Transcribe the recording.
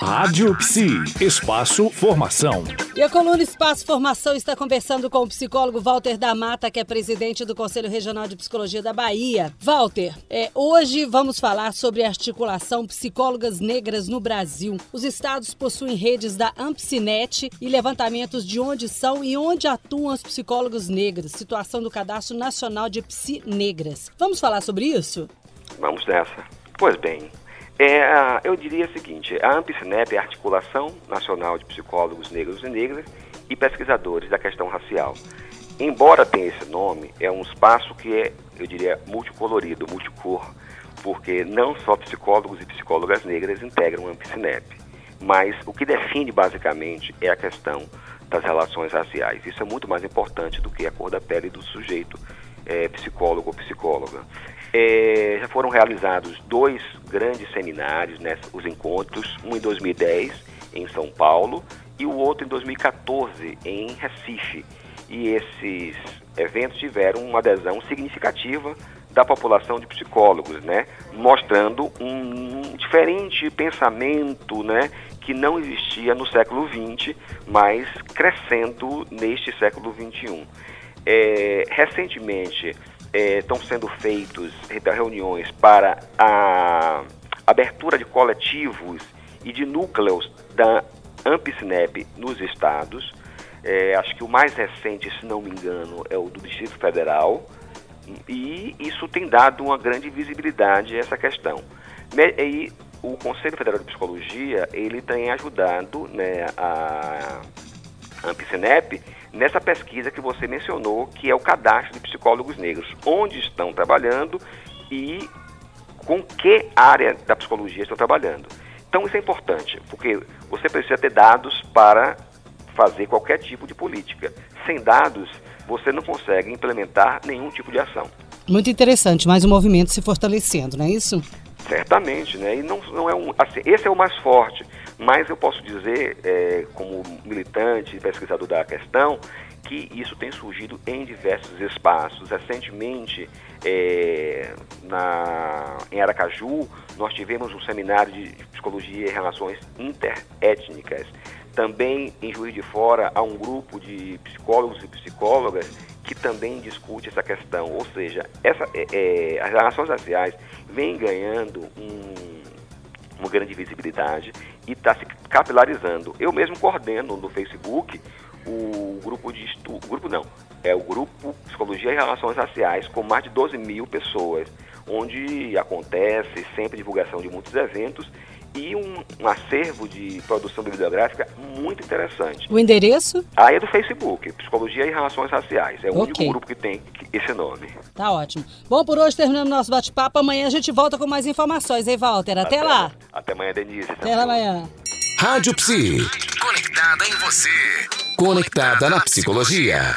Rádio Psi, Espaço Formação. E a coluna Espaço Formação está conversando com o psicólogo Walter da Mata, que é presidente do Conselho Regional de Psicologia da Bahia. Walter, é, hoje vamos falar sobre a articulação Psicólogas Negras no Brasil. Os estados possuem redes da Ampsinet e levantamentos de onde são e onde atuam os psicólogos negros, situação do Cadastro Nacional de Psi Negras. Vamos falar sobre isso? Vamos nessa. Pois bem, é, eu diria o seguinte, a AMPSNEP é a Articulação Nacional de Psicólogos Negros e Negras e Pesquisadores da Questão Racial. Embora tenha esse nome, é um espaço que é, eu diria, multicolorido, multicor, porque não só psicólogos e psicólogas negras integram a AMPSNEP, mas o que define basicamente é a questão das relações raciais. Isso é muito mais importante do que a cor da pele do sujeito é, psicólogo ou psicóloga. É, já foram realizados dois grandes seminários, né, os encontros, um em 2010 em São Paulo e o outro em 2014 em Recife. E esses eventos tiveram uma adesão significativa da população de psicólogos, né, mostrando um diferente pensamento, né, que não existia no século XX, mas crescendo neste século XXI. É, recentemente, estão é, sendo feitos reuniões para a abertura de coletivos e de núcleos da AmpSnap nos estados. É, acho que o mais recente, se não me engano, é o do Distrito Federal. E isso tem dado uma grande visibilidade a essa questão. E o Conselho Federal de Psicologia, ele tem ajudado né, a AmpSnap nessa pesquisa que você mencionou, que é o cadastro de psicólogos negros, onde estão trabalhando e com que área da psicologia estão trabalhando. Então isso é importante, porque você precisa ter dados para fazer qualquer tipo de política. Sem dados, você não consegue implementar nenhum tipo de ação. Muito interessante, mais um movimento se fortalecendo, não é isso? Certamente, né? E não, não é um, assim, esse é o mais forte. Mas eu posso dizer, é, como militante e pesquisador da questão, que isso tem surgido em diversos espaços. Recentemente, é, na, em Aracaju, nós tivemos um seminário de psicologia e relações interétnicas. Também em Juiz de Fora há um grupo de psicólogos e psicólogas que também discute essa questão. Ou seja, essa, é, é as relações raciais vêm ganhando um uma grande visibilidade e está se capilarizando. Eu mesmo coordeno no Facebook o grupo de estudo, grupo não, é o grupo Psicologia e Relações Raciais com mais de 12 mil pessoas, onde acontece sempre divulgação de muitos eventos e um, um, acervo de produção bibliográfica muito interessante. O endereço? Aí é do Facebook, Psicologia e Relações Raciais. É o okay. único grupo que tem esse nome. Tá ótimo. Bom, por hoje terminamos nosso bate-papo. Amanhã a gente volta com mais informações, hein, Walter? Até, Até lá. Até amanhã, Denise. Até lá amanhã. Rádio Psi. Conectada em você. Conectada na psicologia.